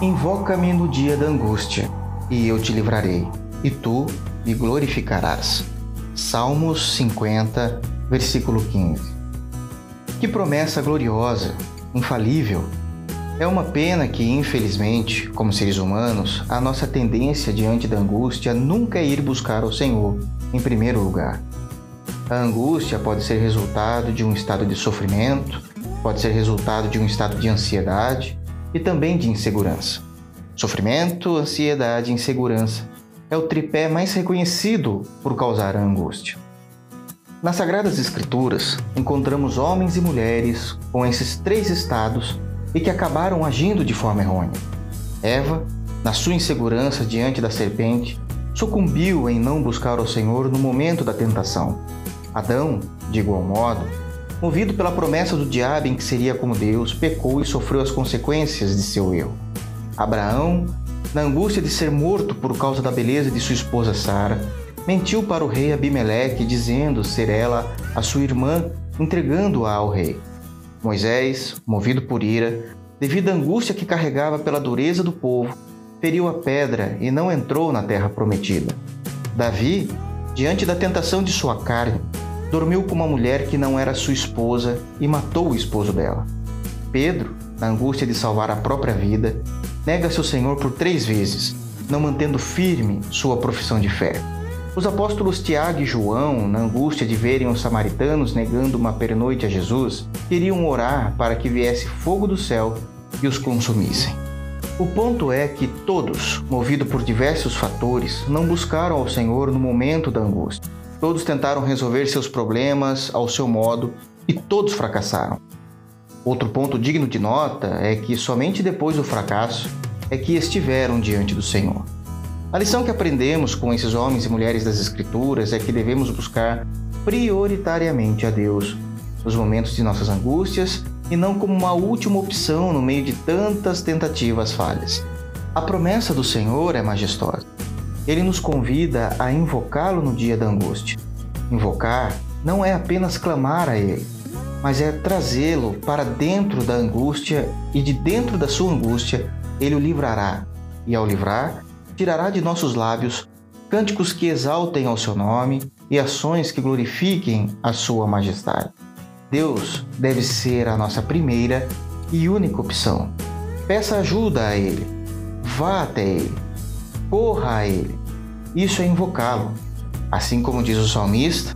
Invoca-me no dia da angústia, e eu te livrarei, e tu me glorificarás. Salmos 50, versículo 15. Que promessa gloriosa, infalível. É uma pena que, infelizmente, como seres humanos, a nossa tendência diante da angústia nunca é ir buscar o Senhor em primeiro lugar. A angústia pode ser resultado de um estado de sofrimento, pode ser resultado de um estado de ansiedade e também de insegurança. Sofrimento, ansiedade e insegurança é o tripé mais reconhecido por causar a angústia. Nas Sagradas Escrituras, encontramos homens e mulheres com esses três estados e que acabaram agindo de forma errônea. Eva, na sua insegurança diante da serpente, sucumbiu em não buscar o Senhor no momento da tentação. Adão, de igual modo, movido pela promessa do diabo em que seria como Deus, pecou e sofreu as consequências de seu erro. Abraão, na angústia de ser morto por causa da beleza de sua esposa Sara, mentiu para o rei Abimeleque, dizendo ser ela a sua irmã, entregando-a ao rei. Moisés, movido por ira, devido à angústia que carregava pela dureza do povo, feriu a pedra e não entrou na terra prometida. Davi, diante da tentação de sua carne, dormiu com uma mulher que não era sua esposa e matou o esposo dela. Pedro, na angústia de salvar a própria vida, nega-se o Senhor por três vezes, não mantendo firme sua profissão de fé. Os apóstolos Tiago e João, na angústia de verem os samaritanos negando uma pernoite a Jesus, queriam orar para que viesse fogo do céu e os consumissem. O ponto é que todos, movidos por diversos fatores, não buscaram ao Senhor no momento da angústia. Todos tentaram resolver seus problemas ao seu modo e todos fracassaram. Outro ponto digno de nota é que somente depois do fracasso é que estiveram diante do Senhor. A lição que aprendemos com esses homens e mulheres das Escrituras é que devemos buscar prioritariamente a Deus nos momentos de nossas angústias e não como uma última opção no meio de tantas tentativas falhas. A promessa do Senhor é majestosa. Ele nos convida a invocá-lo no dia da angústia. Invocar não é apenas clamar a Ele, mas é trazê-lo para dentro da angústia e de dentro da sua angústia ele o livrará. E ao livrar, tirará de nossos lábios cânticos que exaltem ao seu nome e ações que glorifiquem a sua majestade. Deus deve ser a nossa primeira e única opção. Peça ajuda a Ele, vá até Ele, corra a Ele. Isso é invocá-lo. Assim como diz o salmista,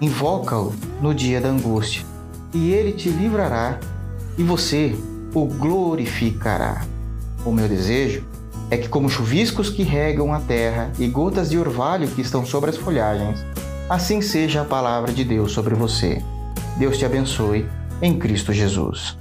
invoca-o no dia da angústia e ele te livrará e você o glorificará. O meu desejo é que, como chuviscos que regam a terra e gotas de orvalho que estão sobre as folhagens, assim seja a palavra de Deus sobre você. Deus te abençoe em Cristo Jesus.